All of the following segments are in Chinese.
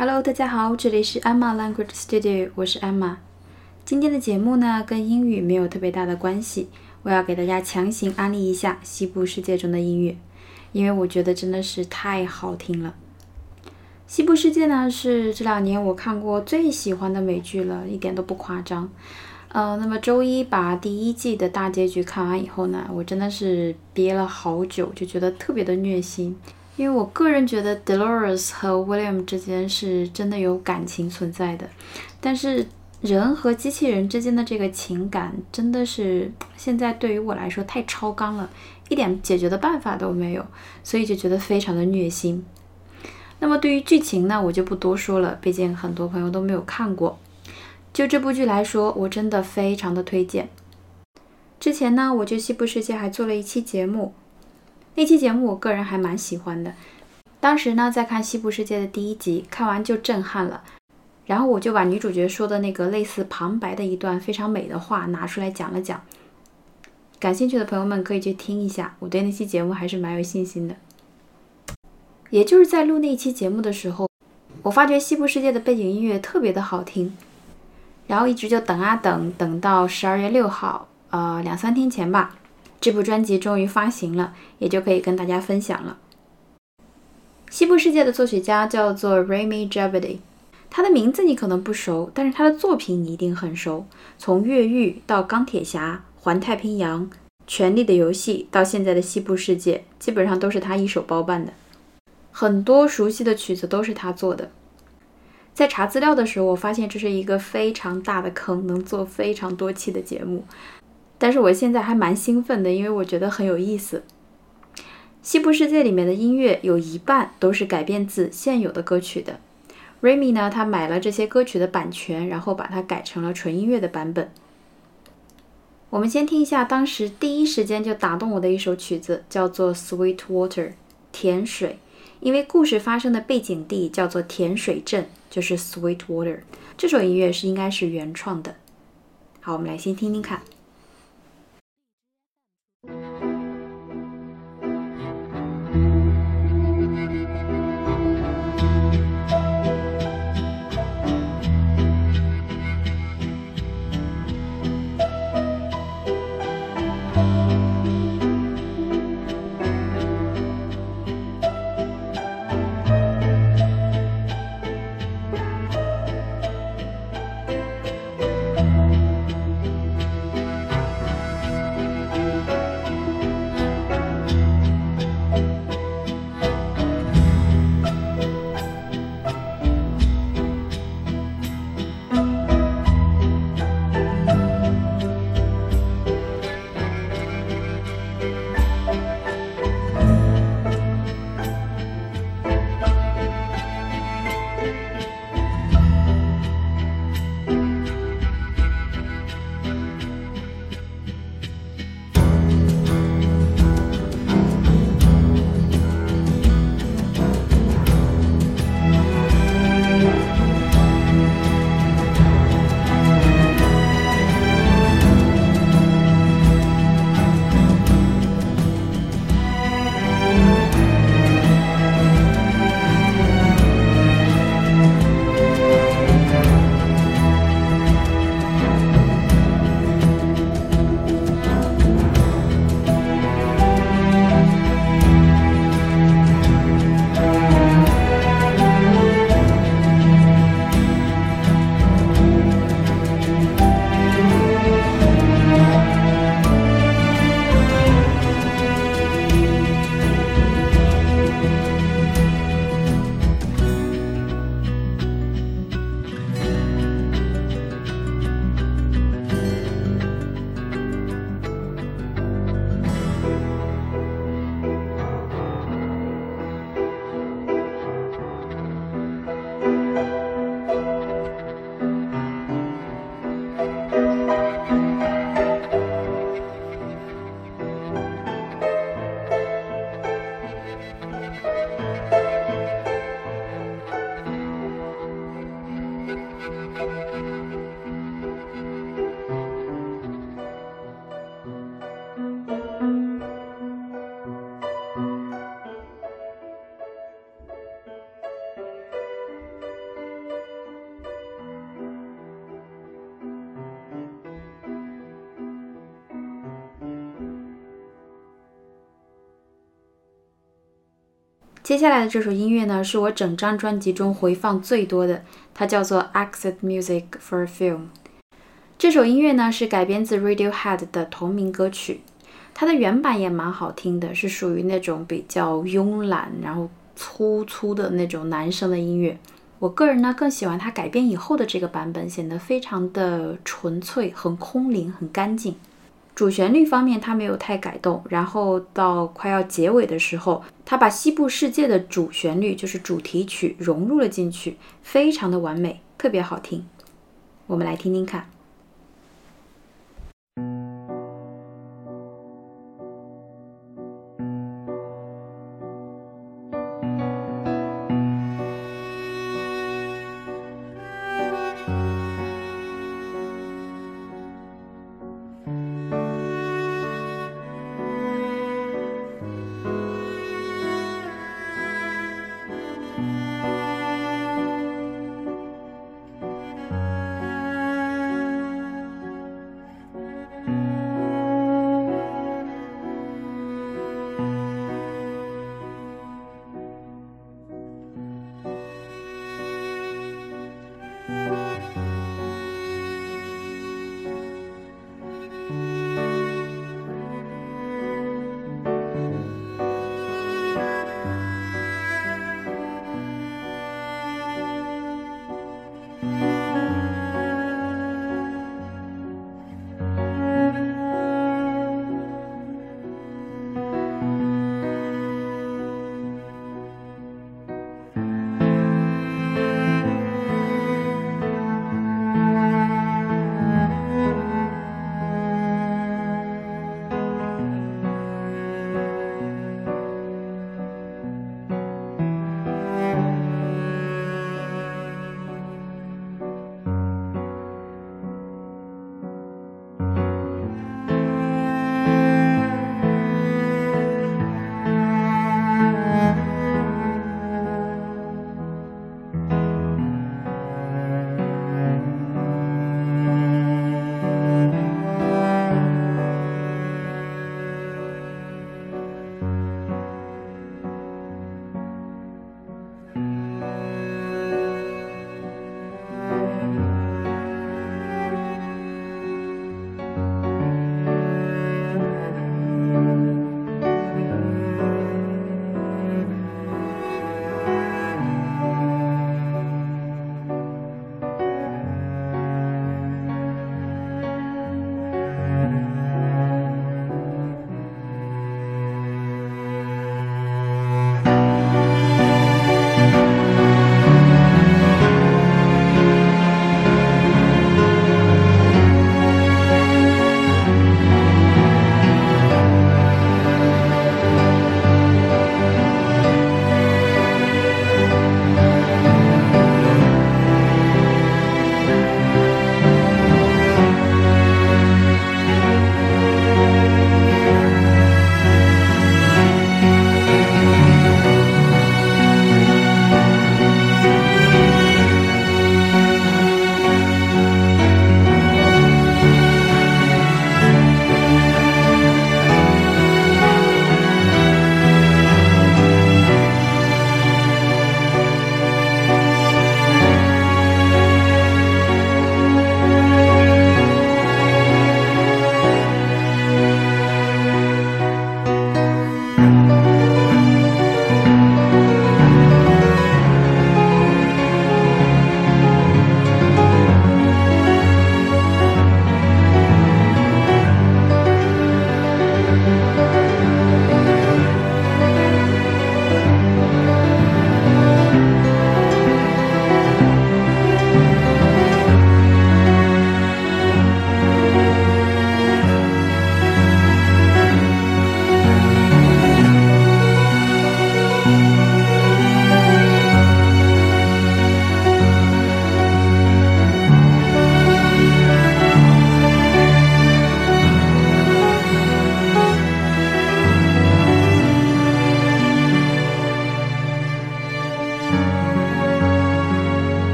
Hello，大家好，这里是 Emma Language Studio，我是 Emma。今天的节目呢，跟英语没有特别大的关系，我要给大家强行安利一下西部世界中的音乐，因为我觉得真的是太好听了。西部世界呢，是这两年我看过最喜欢的美剧了，一点都不夸张。呃，那么周一把第一季的大结局看完以后呢，我真的是憋了好久，就觉得特别的虐心。因为我个人觉得 Dolores 和 William 之间是真的有感情存在的，但是人和机器人之间的这个情感真的是现在对于我来说太超纲了，一点解决的办法都没有，所以就觉得非常的虐心。那么对于剧情呢，我就不多说了，毕竟很多朋友都没有看过。就这部剧来说，我真的非常的推荐。之前呢，我就西部世界还做了一期节目，那期节目我个人还蛮喜欢的。当时呢，在看西部世界的第一集，看完就震撼了。然后我就把女主角说的那个类似旁白的一段非常美的话拿出来讲了讲。感兴趣的朋友们可以去听一下，我对那期节目还是蛮有信心的。也就是在录那期节目的时候，我发觉西部世界的背景音乐特别的好听。然后一直就等啊等，等到十二月六号，呃，两三天前吧，这部专辑终于发行了，也就可以跟大家分享了。西部世界的作曲家叫做 Remy Javidi，他的名字你可能不熟，但是他的作品你一定很熟。从越狱到钢铁侠、环太平洋、权力的游戏，到现在的西部世界，基本上都是他一手包办的。很多熟悉的曲子都是他做的。在查资料的时候，我发现这是一个非常大的坑，能做非常多期的节目。但是我现在还蛮兴奋的，因为我觉得很有意思。西部世界里面的音乐有一半都是改编自现有的歌曲的。Remy 呢，他买了这些歌曲的版权，然后把它改成了纯音乐的版本。我们先听一下当时第一时间就打动我的一首曲子，叫做《Sweet Water》甜水。因为故事发生的背景地叫做甜水镇，就是 Sweet Water。这首音乐是应该是原创的。好，我们来先听听看。接下来的这首音乐呢，是我整张专辑中回放最多的，它叫做《Exit Music for a Film》。这首音乐呢是改编自 Radiohead 的同名歌曲，它的原版也蛮好听的，是属于那种比较慵懒，然后粗粗的那种男生的音乐。我个人呢更喜欢它改编以后的这个版本，显得非常的纯粹，很空灵，很干净。主旋律方面，它没有太改动，然后到快要结尾的时候，它把西部世界的主旋律，就是主题曲融入了进去，非常的完美，特别好听。我们来听听看。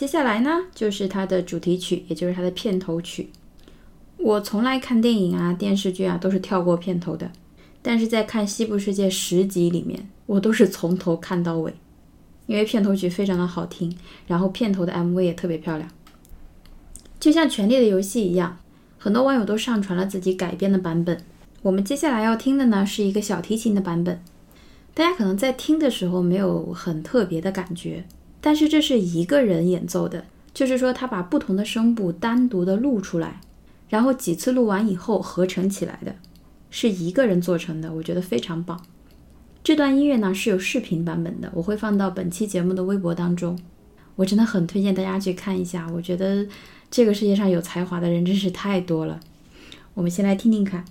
接下来呢就是它的主题曲，也就是它的片头曲。我从来看电影啊、电视剧啊都是跳过片头的，但是在看《西部世界》十集里面，我都是从头看到尾，因为片头曲非常的好听，然后片头的 MV 也特别漂亮，就像《权力的游戏》一样，很多网友都上传了自己改编的版本。我们接下来要听的呢是一个小提琴的版本，大家可能在听的时候没有很特别的感觉。但是这是一个人演奏的，就是说他把不同的声部单独的录出来，然后几次录完以后合成起来的，是一个人做成的，我觉得非常棒。这段音乐呢是有视频版本的，我会放到本期节目的微博当中，我真的很推荐大家去看一下。我觉得这个世界上有才华的人真是太多了，我们先来听听看。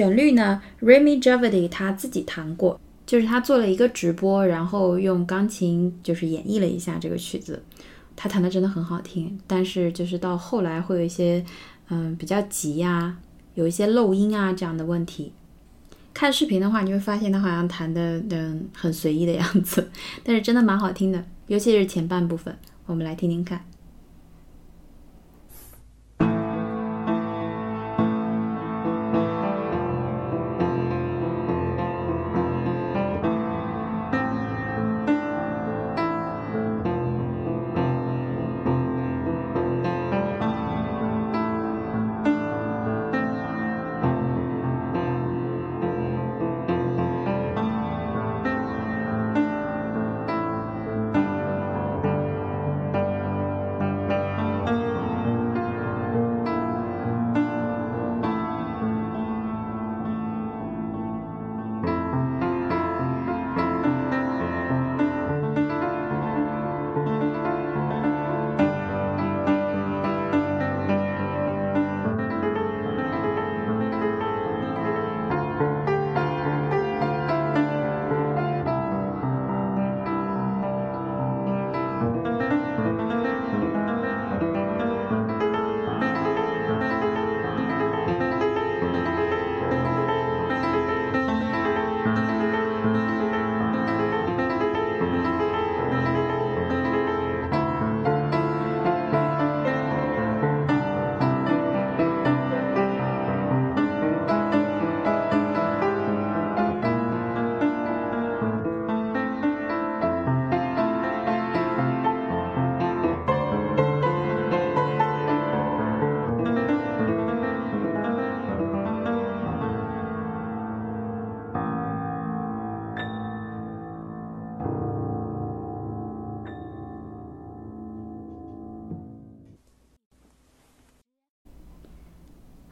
旋律呢，Remy Javadi 他自己弹过，就是他做了一个直播，然后用钢琴就是演绎了一下这个曲子，他弹的真的很好听，但是就是到后来会有一些嗯比较急呀，有一些漏音啊这样的问题。看视频的话，你会发现他好像弹的嗯很随意的样子，但是真的蛮好听的，尤其是前半部分，我们来听听看。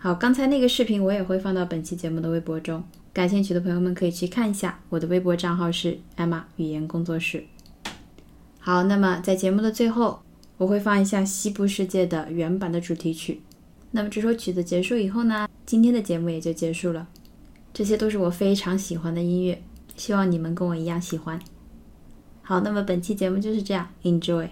好，刚才那个视频我也会放到本期节目的微博中，感兴趣的朋友们可以去看一下。我的微博账号是 Emma 语言工作室。好，那么在节目的最后，我会放一下《西部世界》的原版的主题曲。那么这首曲子结束以后呢，今天的节目也就结束了。这些都是我非常喜欢的音乐，希望你们跟我一样喜欢。好，那么本期节目就是这样，Enjoy。